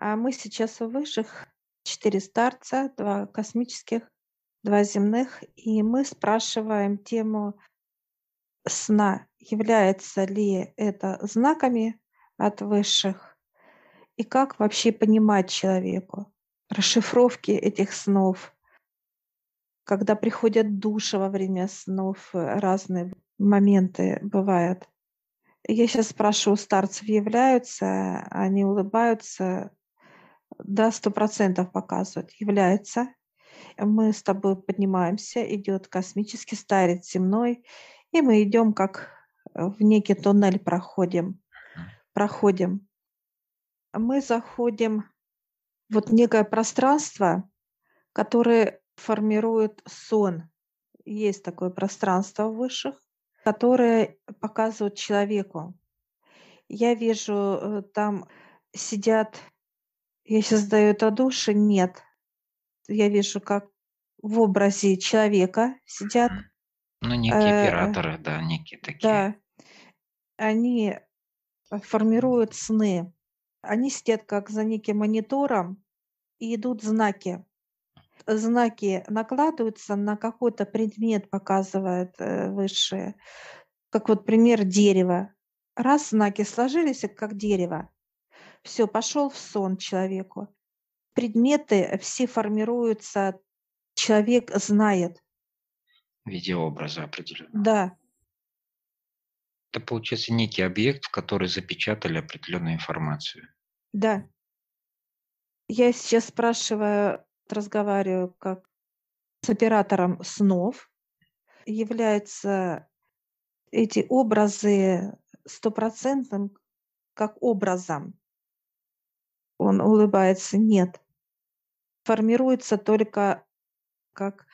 А мы сейчас у высших 4 старца, 2 космических, 2 земных, и мы спрашиваем тему сна. Является ли это знаками от высших? И как вообще понимать человеку? Расшифровки этих снов. Когда приходят души во время снов, э, разные моменты бывают. Я сейчас спрашиваю, старцев являются, они улыбаются, да, сто процентов показывают, является. Мы с тобой поднимаемся, идет космический старец земной, и мы идем как э, в некий туннель проходим. Проходим. Мы заходим в вот некое пространство, которое формирует сон. Есть такое пространство высших, которое показывает человеку. Я вижу, э, там сидят я сейчас даю это души, нет. Я вижу, как в образе человека сидят. Ну, некие Э, операторы, да, некие такие. да, они э, формируют сны. Они сидят как за неким монитором, и идут знаки. Знаки накладываются на какой-то предмет, показывает э, высшее. Как вот пример дерева. Раз знаки сложились, как дерево. Все, пошел в сон человеку. Предметы все формируются, человек знает. В виде образа определенного. Да, Это получается некий объект, в который запечатали определенную информацию. да. Я сейчас спрашиваю, разговариваю как с оператором снов. Являются эти образы стопроцентным как образом. Он улыбается. Нет. Формируется только как,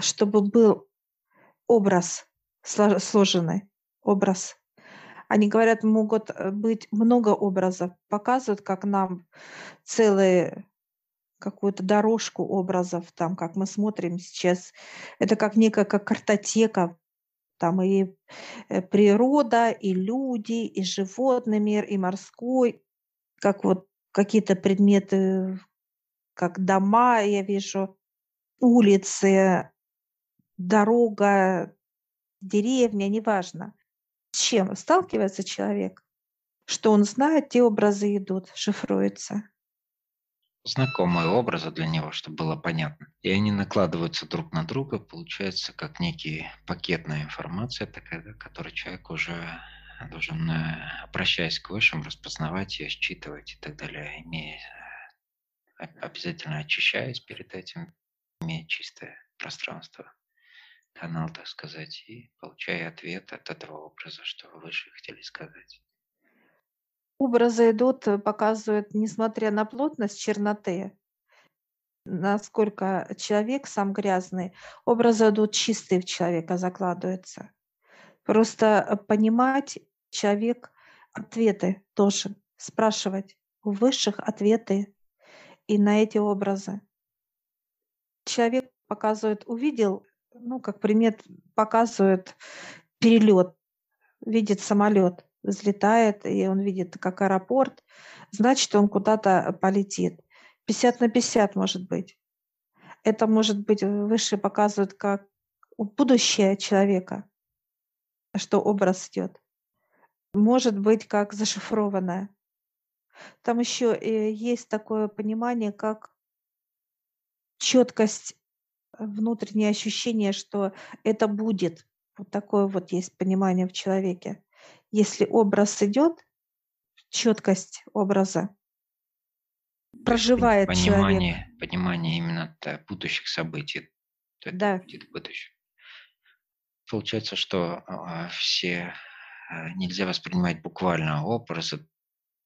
чтобы был образ сло- сложенный, образ. Они говорят, могут э, быть много образов, показывают, как нам целую какую-то дорожку образов, там, как мы смотрим сейчас. Это как некая как картотека, там и э, природа, и люди, и животный мир, и морской, как вот какие-то предметы, как дома, я вижу, улицы, дорога, деревня, неважно. С чем сталкивается человек, что он знает, те образы идут, шифруются. Знакомые образы для него, чтобы было понятно. И они накладываются друг на друга, получается как некий пакетная информация, такая, которую человек уже должен, э, обращаясь к высшим, распознавать ее, считывать и так далее, имея э, обязательно очищаясь перед этим, имея чистое пространство, канал, так сказать, и получая ответ от этого образа, что выше хотели сказать. Образы идут, э, показывают, несмотря на плотность черноты, насколько человек сам грязный, образы идут чистые в человека, закладываются. Просто понимать человек ответы должен, спрашивать у высших ответы и на эти образы. Человек показывает, увидел, ну, как пример, показывает перелет, видит самолет, взлетает, и он видит, как аэропорт, значит, он куда-то полетит. 50 на 50 может быть. Это может быть, выше показывает как будущее человека, что образ идет. Может быть, как зашифрованное. Там еще э, есть такое понимание, как четкость, э, внутреннее ощущение, что это будет. Вот такое вот есть понимание в человеке. Если образ идет, четкость образа, проживает человек. понимание, понимание именно будущих событий, Да, будет в будущем. Получается, что а, все нельзя воспринимать буквально образы.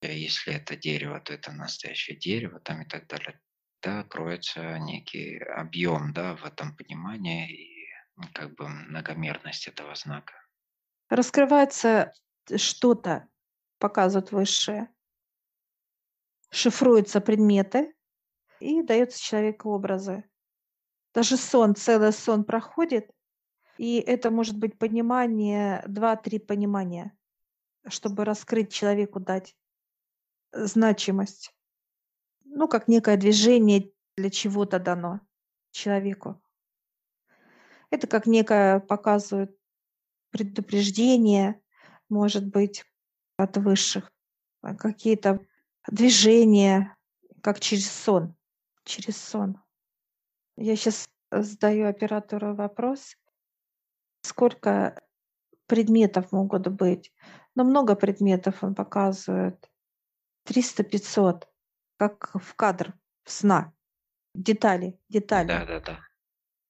Э, Если это дерево, то это настоящее дерево, там и так далее. Да, кроется некий объем, да, в этом понимании и как бы многомерность этого знака. раскрывается что-то, показывают высшее, шифруются предметы и дается человеку образы. Даже сон, целый сон проходит, и это может быть понимание, два-три понимания, чтобы раскрыть человеку, дать значимость. ну, как некое движение для чего-то дано человеку. Это как некое показывает предупреждение, может быть, от высших, а, какие-то движения, как через сон, через сон. Я сейчас задаю оператору вопрос, сколько предметов могут быть. Но много предметов он показывает. 300-500, как в кадр сна. Детали, детали. Да, да, да.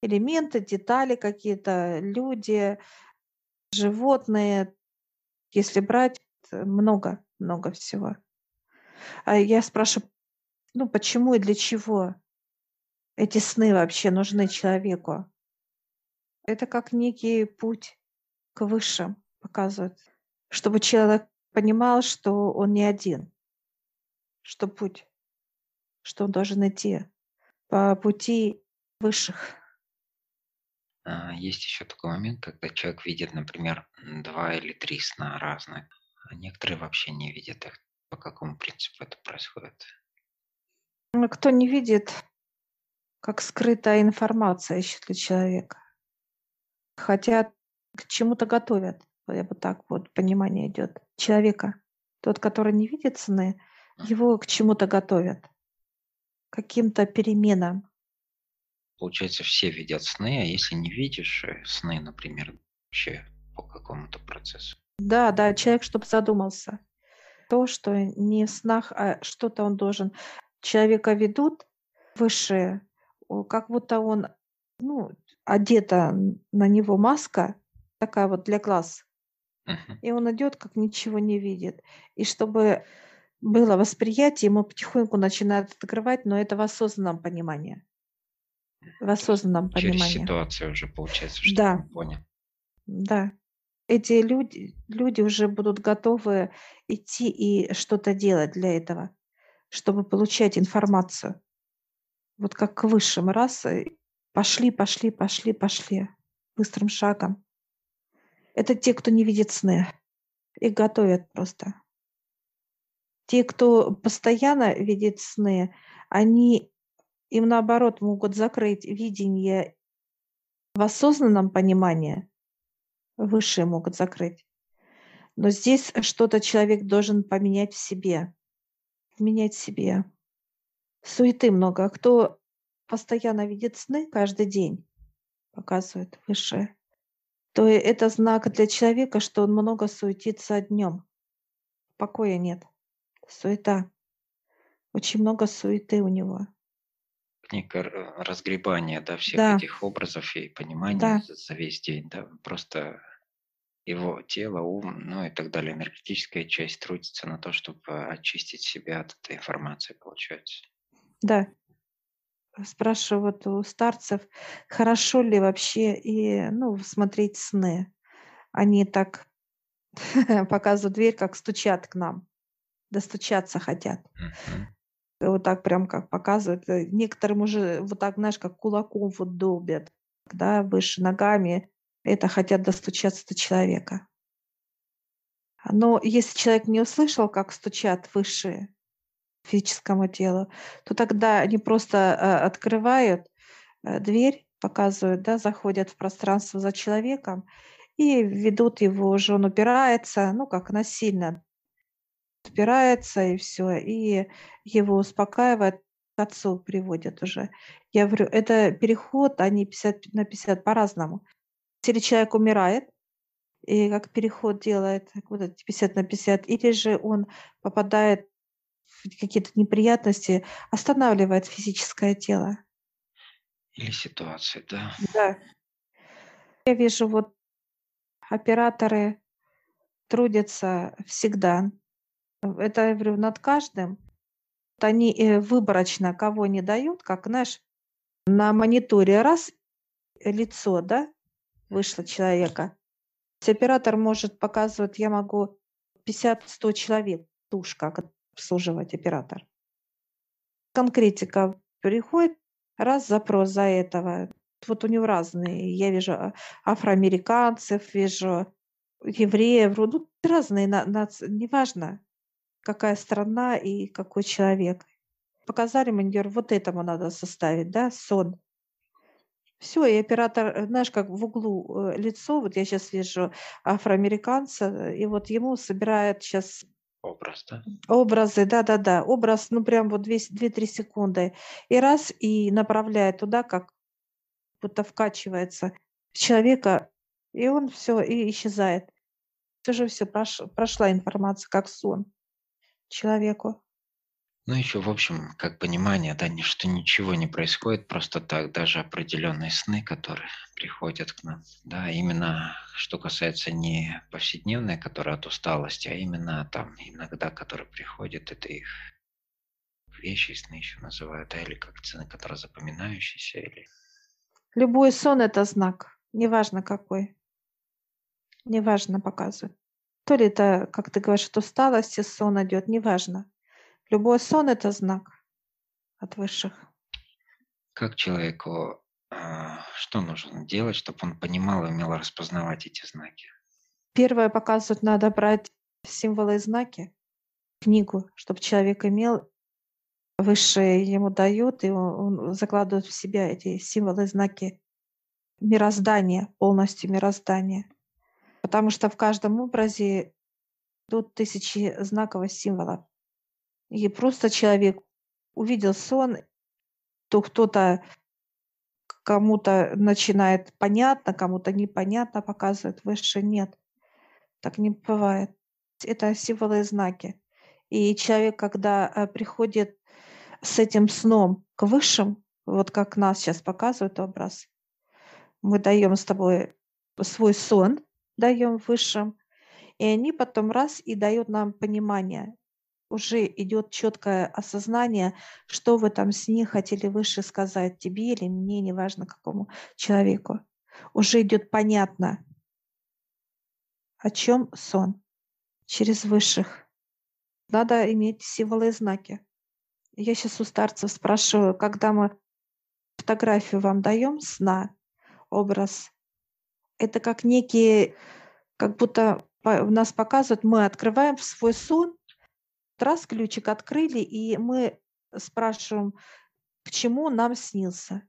Элементы, детали какие-то, люди, животные. Если брать, много, много всего. А я спрашиваю, ну почему и для чего эти сны вообще нужны человеку? Это как некий путь к высшим показывает, чтобы человек понимал, что он не один, что путь, что он должен идти по пути высших. А, есть еще такой момент, когда человек видит, например, два или три сна разных, а некоторые вообще не видят их. По какому принципу это происходит? Ну, кто не видит, как скрытая информация ищет для человека. Хотят к чему-то готовят. Я бы так вот понимание идет человека. Тот, который не видит сны, его к чему-то готовят, каким-то переменам. Получается, все видят сны, а если не видишь э, сны, например, вообще по какому-то процессу. Да, да, человек, чтобы задумался. То, что не в снах, а что-то он должен. Человека ведут высшие, как будто он, ну, одета на него маска, такая вот для глаз. И он идет, как ничего не видит. И чтобы было восприятие, ему потихоньку начинают открывать, но это в осознанном понимании. В осознанном через понимании. ситуацию уже получается, что Да, он понял. да. Эти люди, люди уже будут готовы идти и что-то делать для этого, чтобы получать информацию. Вот как к высшим раз и пошли, пошли, пошли, пошли быстрым шагом. Это те, кто не видит сны. Их готовят просто. Те, кто постоянно видит сны, они им наоборот могут закрыть видение в осознанном понимании. Высшие могут закрыть. Но здесь что-то человек должен поменять в себе. Менять в себе. Суеты много. А кто постоянно видит сны каждый день, показывает высшее, то это знак для человека, что он много суетится днем. Покоя нет. Суета. Очень много суеты у него. Некое разгребание да, всех Да, этих образов и понимания да, за, за весь день. Да, просто его тело, ум, ну и так далее, энергетическая часть трудится на то, чтобы очистить себя от этой информации, получается. да. Спрашиваю вот у старцев, хорошо ли вообще и, ну, смотреть сны. Они так показывают дверь, как стучат к нам, достучаться хотят. И Вот так прям как показывают. Э, Некоторым уже вот так, знаешь, как кулаком вот долбят, да, выше ногами. Это хотят достучаться до человека. Но если человек не услышал, как стучат высшие физическому телу, то тогда они просто э, открывают э, дверь, показывают, да, заходят в пространство за человеком и ведут его уже, он упирается, ну, как насильно упирается и все, и его успокаивают, к отцу приводят уже. Я говорю, это переход, они 50 на 50 по-разному. Или человек умирает, и как переход делает, вот эти 50 на 50, или же он попадает какие-то неприятности, останавливает физическое тело. Или ситуации, да. Да. Я вижу, вот операторы трудятся всегда. Это, я говорю, над каждым. Вот они э, выборочно кого не дают, как, знаешь, на мониторе раз лицо, да, вышло человека. Оператор может показывать, я могу 50-100 человек, туш, как обслуживать оператор. Конкретика приходит, раз запрос за этого. Вот у него разные. Я вижу а, афроамериканцев, вижу евреев, ну, разные, на- нац- неважно, какая страна и какой человек. показали маньер, вот этому надо составить, да, сон. Все, и оператор, знаешь, как в углу э, лицо, вот я сейчас вижу афроамериканца, и вот ему собирает сейчас Образ, да? образы, да-да-да, образ, ну прям вот 2-3 секунды, и раз, и направляет туда, как будто вкачивается человека, и он все, и исчезает. Уже все, прошла информация, как сон человеку. Ну, еще, в общем, как понимание, да, что ничего не происходит просто так, даже определенные сны, которые приходят к нам, да, именно что касается не повседневной, которая от усталости, а именно там иногда, которые приходят, это их вещи, сны еще называют, да, или как сны, которые запоминающиеся, или... Любой сон – это знак, неважно какой, неважно показывает. То ли это, как ты говоришь, от усталости сон идет, неважно. Любой сон – это знак от высших. Как человеку, а, что нужно делать, чтобы он понимал и умел распознавать эти знаки? Первое показывает, надо брать символы и знаки, книгу, чтобы человек имел, высшие ему дают, и он, он закладывает в себя эти символы и знаки мироздания, полностью мироздания. Потому что в каждом образе идут тысячи знаков и символов. И просто человек увидел сон, то кто-то кому-то начинает понятно, кому-то непонятно показывает, выше нет. Так не бывает. Это символы и знаки. И человек, когда э, приходит с этим сном к высшим, вот как нас сейчас показывает образ, мы даем с тобой свой сон, даем высшим, и они потом раз и дают нам понимание уже идет четкое осознание, что в этом сне хотели выше сказать тебе или мне, неважно какому человеку. Уже идет понятно, о чем сон через высших. Надо иметь символы и знаки. Я сейчас у старцев спрашиваю, когда мы фотографию вам даем сна, образ, это как некие, как будто нас показывают, мы открываем свой сон, раз ключик открыли, и мы спрашиваем, к чему нам снился.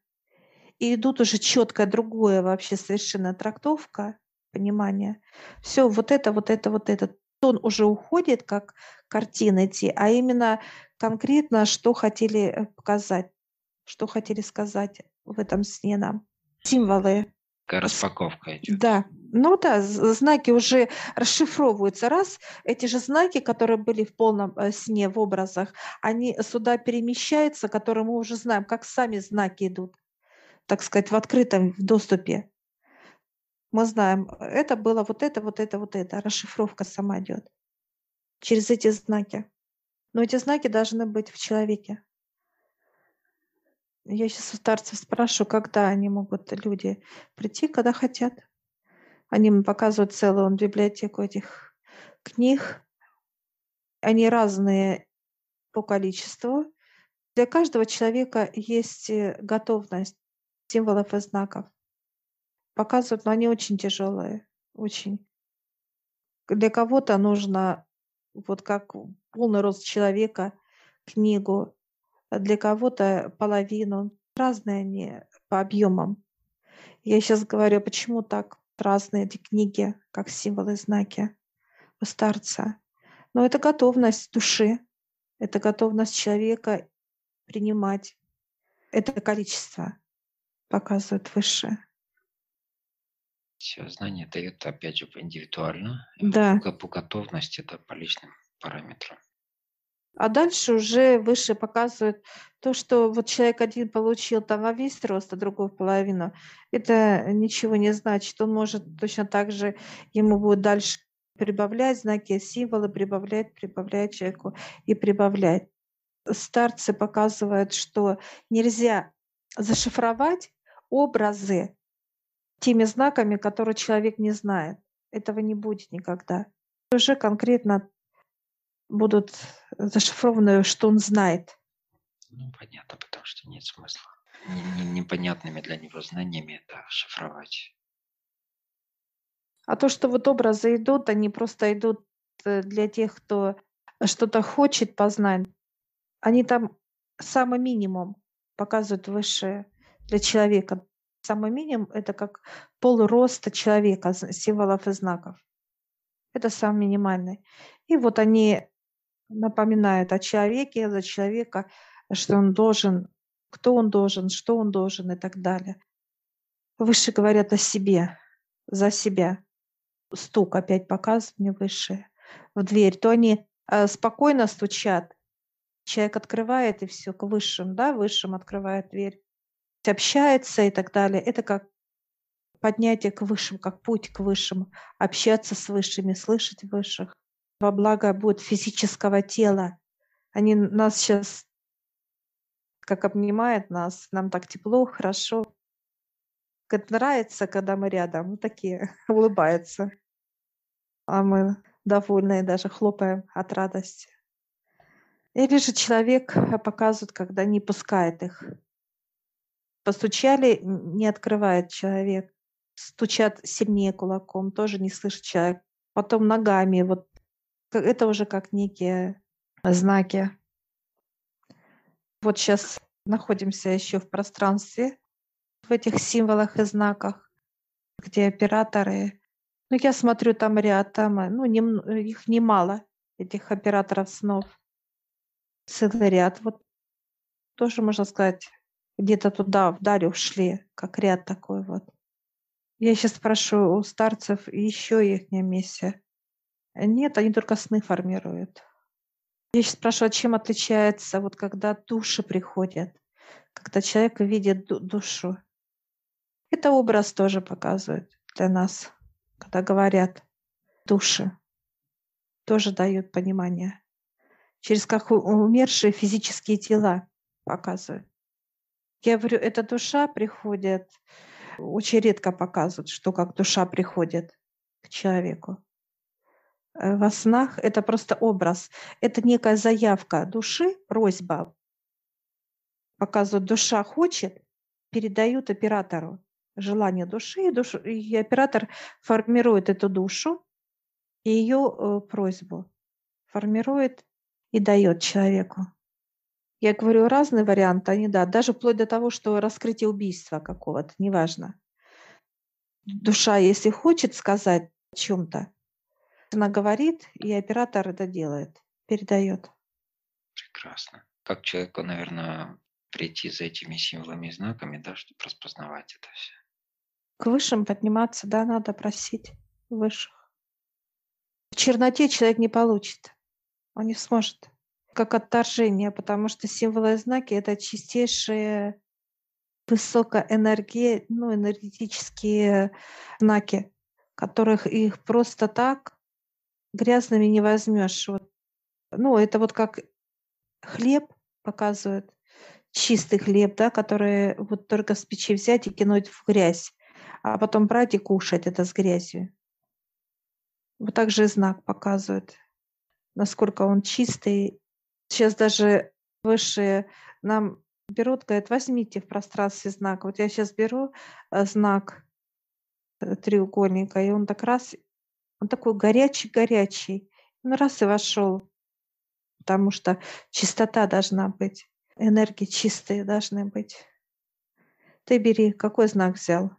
И идут уже четкое другое вообще совершенно трактовка, понимание. Все, вот это, вот это, вот это. Он уже уходит как картина идти, а именно конкретно, что хотели э, показать, что хотели сказать в этом сне нам. Символы. Распаковка идет. Да, ну да, знаки уже расшифровываются. Раз эти же знаки, которые были в полном э, сне в образах, они сюда перемещаются, которые мы уже знаем, как сами знаки идут, так сказать, в открытом доступе. Мы знаем, это было вот это, вот это, вот это. Расшифровка сама идет через эти знаки. Но эти знаки должны быть в человеке. Я сейчас у старцев спрашиваю, когда они могут, люди, прийти, когда хотят. Они мне показывают целую библиотеку этих книг. Они разные по количеству. Для каждого человека есть э, готовность символов и знаков. Показывают, но они очень тяжелые, очень. Для кого-то нужно, вот как полный рост человека, книгу, а для кого-то половину. Разные они по объемам. Я сейчас говорю, почему так разные эти книги, как символы, знаки у старца. Но это готовность души, это готовность человека принимать. Это количество показывает выше. Все знания дают, опять же, индивидуально. Да. По, по готовности, это по личным параметрам. А дальше уже выше показывают то, что вот человек один получил там во весь рост, а другой половину. Это ничего не значит. Он может точно так же, ему будет дальше прибавлять знаки, символы, прибавлять, прибавлять человеку и прибавлять. Старцы показывают, что нельзя зашифровать образы теми знаками, которые человек не знает. Этого не будет никогда. Уже конкретно будут зашифрованы, что он знает. Ну, понятно, потому что нет смысла. Непонятными для него знаниями это шифровать. А то, что вот образы идут, они просто идут э, для тех, кто что-то хочет познать. Они там самый минимум показывают высшие для человека. Самый минимум – это как полроста человека, символов и знаков. Это самый минимальный. И вот они напоминают о человеке, за человека, что он должен, кто он должен, что он должен и так далее. Выше говорят о себе, за себя. Стук опять показывает мне выше в дверь. То они э, спокойно стучат, человек открывает и все к высшим, да, высшим открывает дверь, общается и так далее. Это как поднятие к высшим, как путь к высшим, общаться с высшими, слышать высших. Во благо будет физического тела. Они нас сейчас как обнимают нас, нам так тепло, хорошо. Как нравится, когда мы рядом, мы такие улыбаются. А мы довольные, даже хлопаем от радости. Или же человек э, показывает, когда не пускает их. Постучали, не открывает человек. Стучат сильнее кулаком, тоже не слышит человек. Потом ногами. Вот это уже как некие знаки. Вот сейчас находимся еще в пространстве, в этих символах и знаках, где операторы. Ну, я смотрю, там ряд, там, э, ну, не, их немало, этих операторов снов целый ряд. Вот тоже, можно сказать, где-то туда, вдаль ушли, как ряд такой вот. Я сейчас спрошу у старцев еще их миссия. Нет, они только сны формируют. Я сейчас спрашиваю, чем отличается, вот когда души приходят, когда человек видит душу. Это образ тоже показывает для нас, когда говорят души, тоже дают понимание через как умершие физические тела показывают. Я говорю, эта душа приходит, очень редко показывают, что как душа приходит к человеку. Э, во снах это просто образ, это некая заявка души, просьба. Показывают, душа хочет, передают оператору желание души, и, душу, и оператор формирует эту душу и ее э, просьбу, формирует и дает человеку. Я говорю, разные варианты, они да, даже вплоть до того, что раскрытие убийства какого-то, неважно. Душа, если хочет сказать о чем-то, она говорит, и оператор это делает, передает. Прекрасно. Как человеку, наверное, прийти за этими символами и знаками, да, чтобы распознавать это все? К высшим подниматься, да, надо просить высших. В черноте человек не получит. Он не сможет. Как отторжение, потому что символы и знаки – это чистейшие высокая энергия, ну, энергетические знаки, которых их просто так грязными не возьмешь. Вот. Ну, это вот как хлеб показывает, чистый хлеб, да, который вот только с печи взять и кинуть в грязь, а потом брать и кушать это с грязью. Вот так же знак показывает насколько он чистый. Сейчас даже высшие нам берут, говорят, возьмите в пространстве знак. Вот я сейчас беру э, знак э, треугольника, и он так раз, он такой горячий-горячий. Он раз и вошел, потому что чистота должна быть, энергии чистые должны быть. Ты бери, какой знак взял?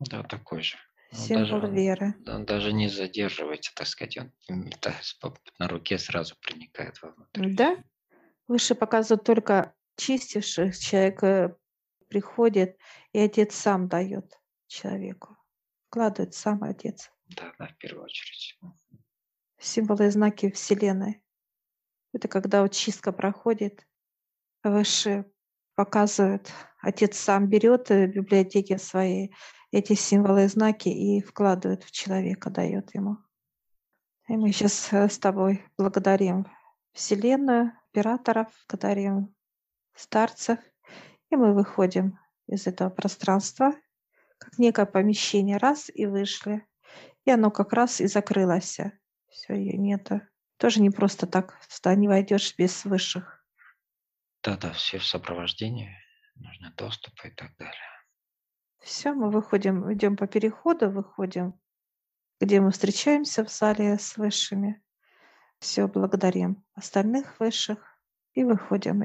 Да, такой же. Символ даже, веры. Даже не задерживайте, так сказать, он на руке сразу проникает вовнутрь. Да? Выше показывают только чистивших, человек э, приходит, и отец сам дает человеку. Вкладывает сам отец. Да, да, в первую очередь. Символы и знаки Вселенной. Это когда вот чистка проходит, выше показывает, отец сам берет в библиотеке своей эти символы и знаки и вкладывает в человека, дает ему. И мы сейчас э, с тобой благодарим Вселенную, операторов, благодарим старцев, и мы выходим из этого пространства, как некое помещение, раз и вышли. И оно как раз и закрылось. Все, ее нету. Тоже не просто так туда не войдешь без высших. Да-да, все в сопровождении, нужны доступы и так далее. Все, мы выходим, идем по переходу, выходим, где мы встречаемся в зале с высшими. Все, благодарим остальных высших и выходим.